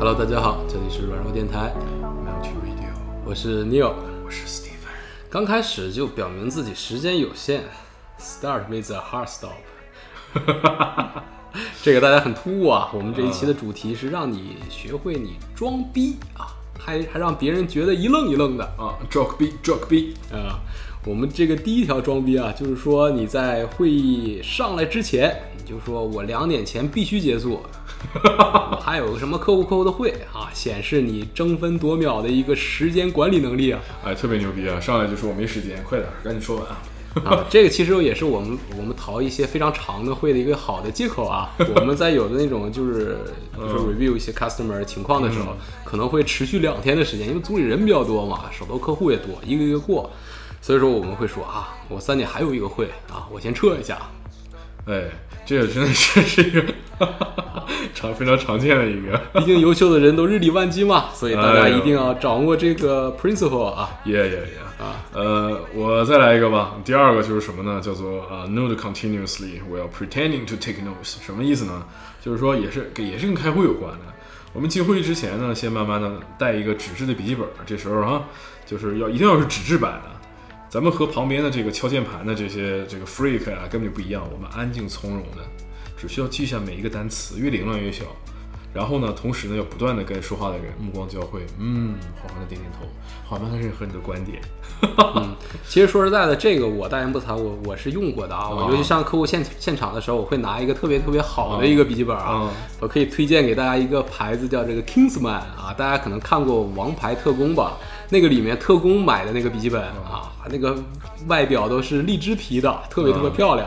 Hello，大家好，这里是软弱电台，Multi Radio，我是 Neil。我是 Steven。刚开始就表明自己时间有限，Start with a hard stop。这个大家很突兀啊！我们这一期的主题是让你学会你装逼啊，还还让别人觉得一愣一愣的啊，Joke B，Joke B，啊。我们这个第一条装逼啊，就是说你在会议上来之前，你就说我两点前必须结束。我 还有个什么客户客户的会啊，显示你争分夺秒的一个时间管理能力啊哎，特别牛逼啊！上来就说我没时间，快点，赶紧说完啊！啊！这个其实也是我们我们淘一些非常长的会的一个好的借口啊。我们在有的那种就是比如说 review 一些 customer 情况的时候，可能会持续两天的时间，因为组里人比较多嘛，手头客户也多，一个一个过，所以说我们会说啊，我三点还有一个会啊，我先撤一下。哎，这个真的是 是一个 常非常常见的一个，毕竟优秀的人都日理万机嘛，所以大家一定要掌握这个 principle 啊。耶耶耶！啊，呃，我再来一个吧。第二个就是什么呢？叫做啊、uh, note continuously while pretending to take notes。什么意思呢？就是说也是跟也是跟开会有关的。我们进会议之前呢，先慢慢的带一个纸质的笔记本，这时候啊，就是要一定要是纸质版的。咱们和旁边的这个敲键盘的这些这个 freak 啊根本就不一样，我们安静从容的，只需要记下每一个单词，越凌乱越小。然后呢，同时呢，要不断的跟说话的人目光交汇，嗯，缓缓的点点头，缓慢的认可你的观点。嗯，其实说实在的，这个我大言不惭，我我是用过的啊。我尤其上客户现现场的时候，我会拿一个特别特别好的一个笔记本啊，啊我可以推荐给大家一个牌子，叫这个 Kingsman 啊，大家可能看过《王牌特工》吧？那个里面特工买的那个笔记本啊，那个外表都是荔枝皮的，特别特别漂亮。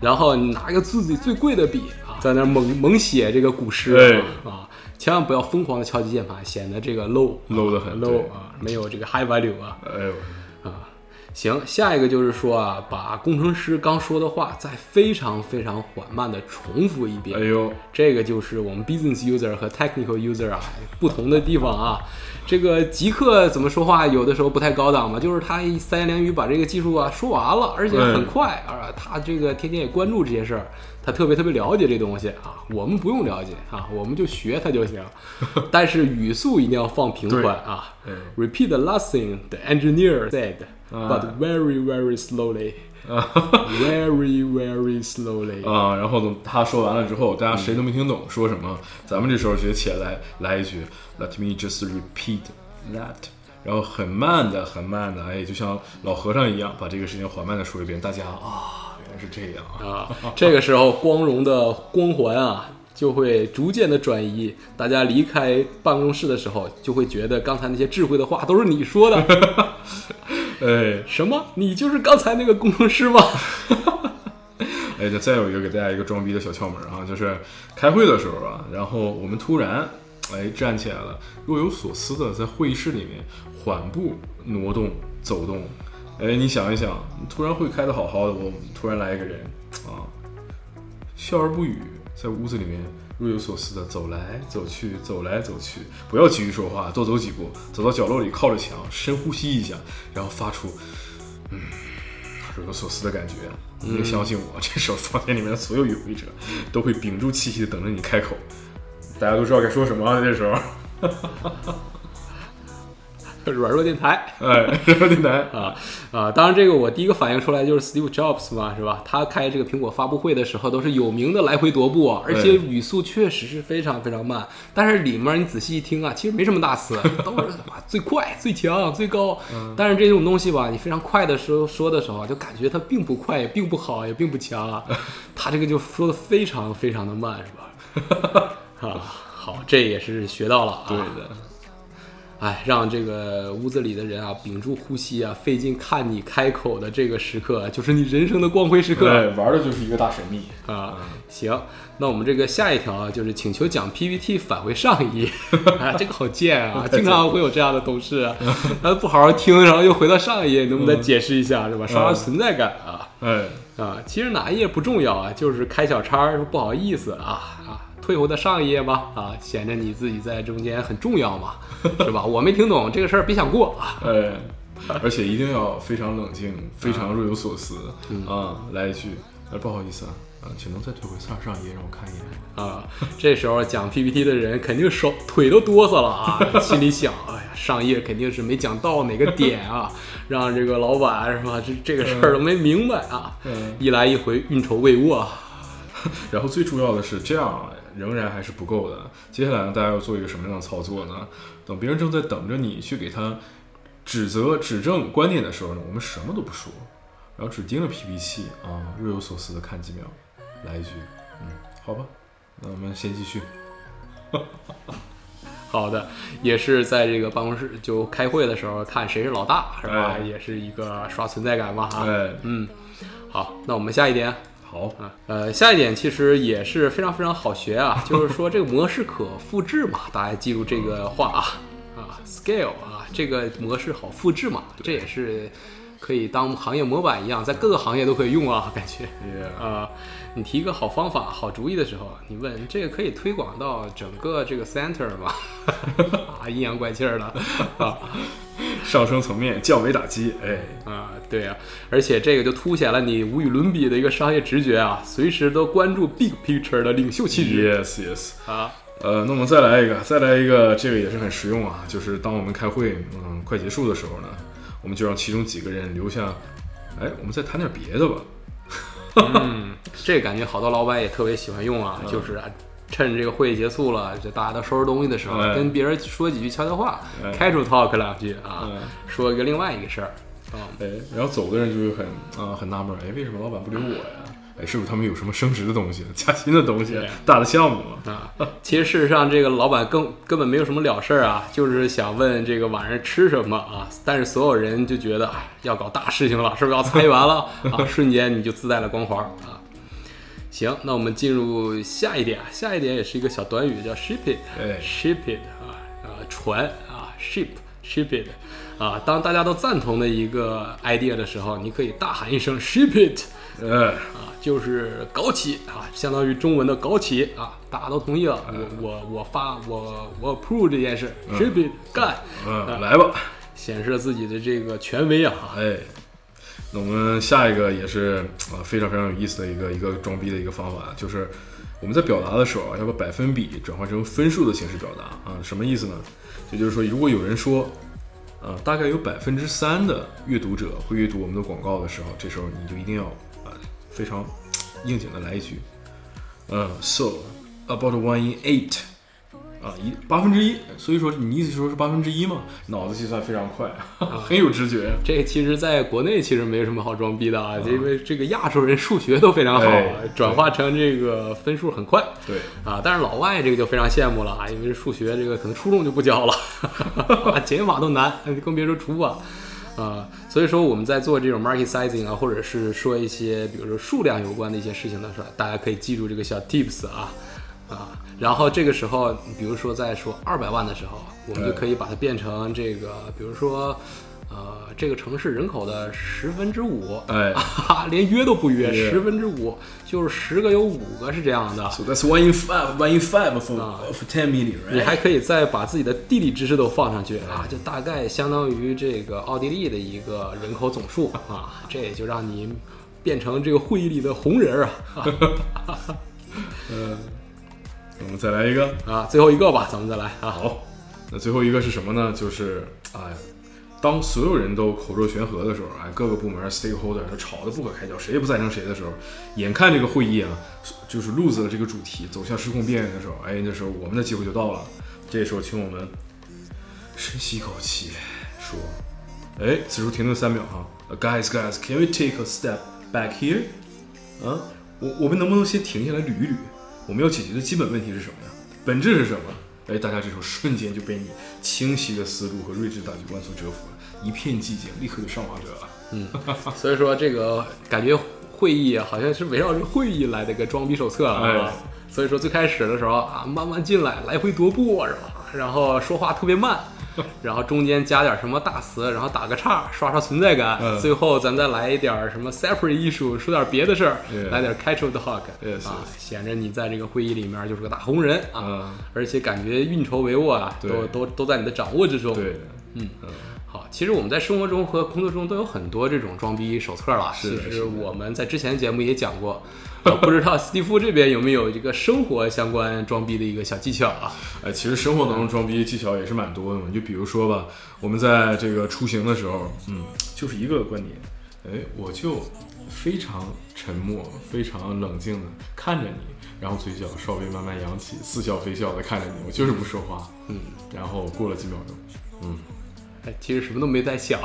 然后你拿一个自己最贵的笔啊，在那猛猛写这个古诗啊，千万不要疯狂的敲击键盘，显得这个 low low 的很 low 啊，没有这个 high value 啊。哎呦，啊，行，下一个就是说啊，把工程师刚说的话再非常非常缓慢的重复一遍。哎呦，这个就是我们 business user 和 technical user 啊不同的地方啊。这个极客怎么说话，有的时候不太高档嘛，就是他一三言两语把这个技术啊说完了，而且很快啊。他这个天天也关注这些事儿，他特别特别了解这东西啊。我们不用了解啊，我们就学它就行。但是语速一定要放平缓啊。哎 Repeat the last thing the engineer said, 啊 but very very slowly, very very slowly. 啊，然后呢，他说完了之后，大家谁都没听懂说什么，咱们这时候直接起来来一句，Let me just repeat that，然后很慢的、很慢的，哎，就像老和尚一样，把这个事情缓慢的说一遍，大家啊，原来是这样啊，啊，这个时候光荣的光环啊，就会逐渐的转移。大家离开办公室的时候，就会觉得刚才那些智慧的话都是你说的。哎，什么？你就是刚才那个工程师吗？哎，那再有一个给大家一个装逼的小窍门啊，就是开会的时候啊，然后我们突然哎站起来了，若有所思的在会议室里面缓步挪动走动。哎，你想一想，突然会开的好好的，我突然来一个人啊，笑而不语，在屋子里面若有所思的走来走去，走来走去，不要急于说话，多走几步，走到角落里靠着墙，深呼吸一下，然后发出嗯若有所思的感觉。你相信我，这时候房间里面的所有与会者都会屏住气息的等着你开口，大家都知道该说什么了。这时候，软弱电台哎，软弱电台啊啊！当然，这个我第一个反应出来就是 Steve Jobs 嘛，是吧？他开这个苹果发布会的时候都是有名的来回踱步，而且语速确实是非常非常慢。但是里面你仔细一听啊，其实没什么大词，都是哇最快、最强、最高。但是这种东西吧，你非常快的时候说的时候啊，就感觉它并不快，也并不好，也并不强啊。他这个就说的非常非常的慢，是吧？啊，好，这也是学到了啊。对的，哎，让这个屋子里的人啊屏住呼吸啊，费劲看你开口的这个时刻，就是你人生的光辉时刻对，玩的就是一个大神秘。啊。行，那我们这个下一条啊，就是请求讲 PPT 返回上一页。啊，这个好贱啊！经常会有这样的同事啊，他不好好听，然后又回到上一页，能不能再解释一下，是吧？刷刷存在感啊哎，啊！其实哪一页不重要啊，就是开小差不好意思啊啊。退回到上一页吧，啊，显得你自己在中间很重要嘛，是吧？我没听懂这个事儿，别想过啊。哎，而且一定要非常冷静，非常若有所思啊！来一句哎，不好意思啊，啊，请能再退回上上一页让我看一眼。啊，这时候讲 PPT 的人肯定手腿都哆嗦了啊，心里想，哎呀，上页肯定是没讲到哪个点啊，让这个老板是吧？这这个事儿都没明白啊，嗯一来一回运筹帷幄啊。然后最重要的是，这样仍然还是不够的。接下来呢，大家要做一个什么样的操作呢？等别人正在等着你去给他指责、指正观点的时候呢，我们什么都不说，然后只盯着 PPT 啊，若有所思的看几秒，来一句，嗯，好吧，那我们先继续。好的，也是在这个办公室就开会的时候看谁是老大是吧？哎也是一个刷存在感嘛哈。哎，嗯，好，那我们下一点。好，啊，呃，下一点其实也是非常非常好学啊，就是说这个模式可复制嘛，大家记住这个话啊啊，scale 啊，这个模式好复制嘛，这也是可以当行业模板一样，在各个行业都可以用啊，感觉。也啊、你提一个好方法、好主意的时候，你问这个可以推广到整个这个 center 吗？啊，阴阳怪气儿的啊上升层面降维打击，哎，啊，对啊、而且这个就凸显了你无与伦比的一个商业直觉啊，随时都关注 big picture 的领袖气质 yes yes。啊。呃，那我们再来一个，再来一个，这个也是很实用啊。就是当我们开会，嗯，快结束的时候呢，我们就让其中几个人留下，哎，我们再谈点别的吧。嗯，这感觉好多老板也特别喜欢用啊，就是啊趁这个会议结束了，就大家都收拾东西的时候，哎跟别人说几句悄悄话哎，casual talk 两句啊，嗯说一个另外一个事儿。啊，哎，然后走的人就会很啊、很纳闷儿，哎，为什么老板不留我呀？哎，是不是他们有什么升职的东西、加薪的东西、大的项目啊？啊，其实事实上，这个老板根根本没有什么了事儿啊，就是想问这个晚上吃什么啊。但是所有人就觉得，哎，要搞大事情了，是不是要裁员了 啊？瞬间你就自带了光环啊。行，那我们进入下一点，下一点也是一个小短语，叫 ship it。哎 ship it 啊啊船啊 ship ship it 啊，当大家都赞同的一个 idea 的时候，你可以大喊一声 ship it。哎，啊，就是搞起啊，相当于中文的搞起啊，大家都同意了，我我我发我我 approve 这件事，ship it 干，嗯，来吧，显示自己的这个权威啊。哎，那我们下一个也是啊非常非常有意思的一个一个装逼的一个方法，就是我们在表达的时候啊，要把百分比转换成分数的形式表达啊，什么意思呢？也就是说，如果有人说，呃，大概有百分之三的阅读者会阅读我们的广告的时候，这时候你就一定要啊、非常应景的来一句，呃，so about one in eight。啊，一八分之一，所以说你意思说是八分之一嘛？脑子计算非常快，很有直觉。这其实在国内其实没什么好装逼的啊，因为这个亚洲人数学都非常好，哎转化成这个分数很快对，啊。但是老外这个就非常羡慕了啊，因为数学这个可能初中就不教了，啊减法都难，更别说除法。啊，所以说我们在做这种 market sizing 啊，或者是说一些比如说数量有关的一些事情的时候，大家可以记住这个小 tips 啊啊，然后这个时候，比如说在说二百万的时候，我们就可以把它变成这个，比如说呃这个城市人口的十分之五，哎啊，连约都不约，十分之五就是十个有五个是这样的。So that's one in five, one in five for, 啊 for ten million, 你?还可以再把自己的地理知识都放上去啊，就大概相当于这个奥地利的一个人口总数 啊，这也就让你变成这个会议里的红人儿啊嗯，我们再来一个。啊！最后一个吧，咱们再来啊。好，那最后一个是什么呢？就是哎，当所有人都口若悬河的时候，哎，各个部门 stakeholder 都吵得不可开交，谁也不赞成谁的时候，眼看这个会议啊，就是 lose 了这个主题，走向失控边缘的时候，哎，那时候我们的机会就到了。这时候，请我们深吸一口气，说，哎，此处停顿三秒哈。Guys, guys, can we take a step back here？啊，我我们能不能先停下来捋一捋？我们要解决的基本问题是什么呀？本质是什么？哎，大家这时候瞬间就被你清晰的思路和睿智大局观所折服了，一片寂静，立刻就上马者了。嗯所以说这个感觉会议啊，好像是围绕着会议来的一个装逼手册啊。哎所以说最开始的时候啊，慢慢进来，来回踱步是吧？然后说话特别慢，然后中间加点什么大词，然后打个叉，刷刷存在感。嗯最后咱再来一点什么 separate issue，说点别的事儿来点 casual talk，Yes, 啊，显着你在这个会议里面就是个大红人啊，嗯而且感觉运筹帷幄啊，都都都在你的掌握之中。对，嗯嗯，好，其实我们在生活中和工作中都有很多这种装逼手册了。其实我们在之前的节目也讲过，呃不知道斯蒂夫这边有没有这个生活相关装逼的一个小技巧啊？呃，其实生活当中装逼技巧也是蛮多的嘛。就比如说吧，我们在这个出行的时候，嗯，就是一个观点，哎，我就非常沉默、非常冷静的看着你，然后嘴角稍微慢慢扬起，似笑非笑的看着你，我就是不说话，嗯，然后过了几秒钟，嗯，哎，其实什么都没在想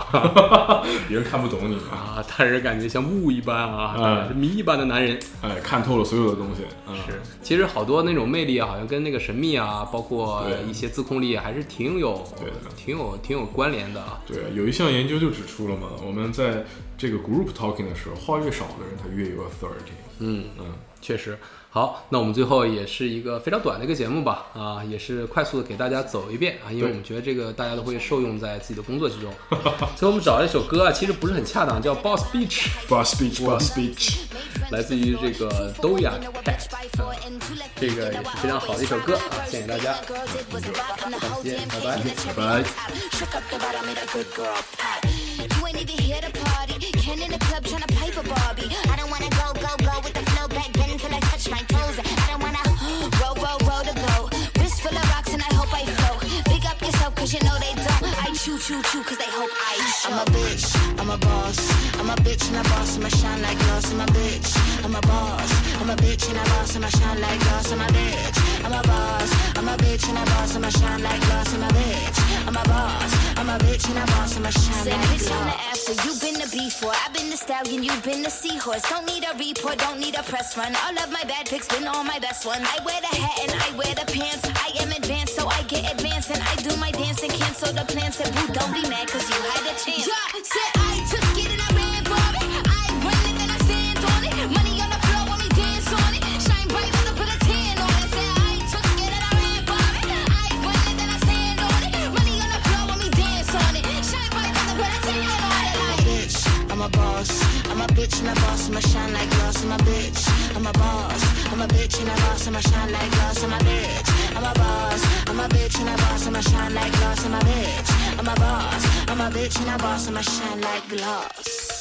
别人看不懂你啊，啊，但是感觉像雾一般啊，嗯是谜一般的男人。哎，看透了所有的东西，嗯，是，其实好多那种魅力啊，好像跟那个神秘啊，包括一些自控力啊，还是挺有对的挺有挺有关联的啊。对，有一项研究就指出了嘛，我们在这个 group talking 的时候，话越少的人，他越有 authority，嗯，嗯。确实。好，那我们最后也是一个非常短的一个节目吧，啊，也是快速的给大家走一遍啊，因为我们觉得这个大家都会受用在自己的工作之中。所以我们找了一首歌啊，其实不是很恰当，叫《Boss Beach》，Boss speech, boss speech。来自于这个 Doja Cat，啊这个也是非常好的一首歌啊，献给大家。再见，拜拜。拜拜。Touch my toes. I don't wanna roll, roll, roll the boat. Wrist full of rocks and I hope I float. Big up yourself cause you know they don't. I chew, chew, chew cause they hope I show. I'm a bitch, I'm a boss. I'm a bitch and a boss, I'ma shine like glass. I'm a bitch, I'm a boss. I'm a bitch and a boss, I'ma shine like glass. I'm a bitch, I'm a boss. I'm a bitch and a boss, I'ma shine like glass. I'm a bitch, I'm a boss. I'm a bitch and a boss, I'ma shine like bitch glass. After, you been the before. I've been the stallion, you've been the seahorse. Don't need a report, don't need a press run. All of my bad pics been all my best ones. I wear the hat and I wear the pants. I am advanced, so I get advanced. And I do my dance and cancel the plans. And boo, don't be mad, cause boss, I'ma shine like glass. I'm a bitch, I'm a boss. I'm a bitch and a boss, I'ma shine like glass. I'm a bitch, I'm a boss. I'm a bitch and a boss, I'ma shine like glass. I'm a bitch, I'm a boss. I'm a bitch and a boss, I'ma shine like glass.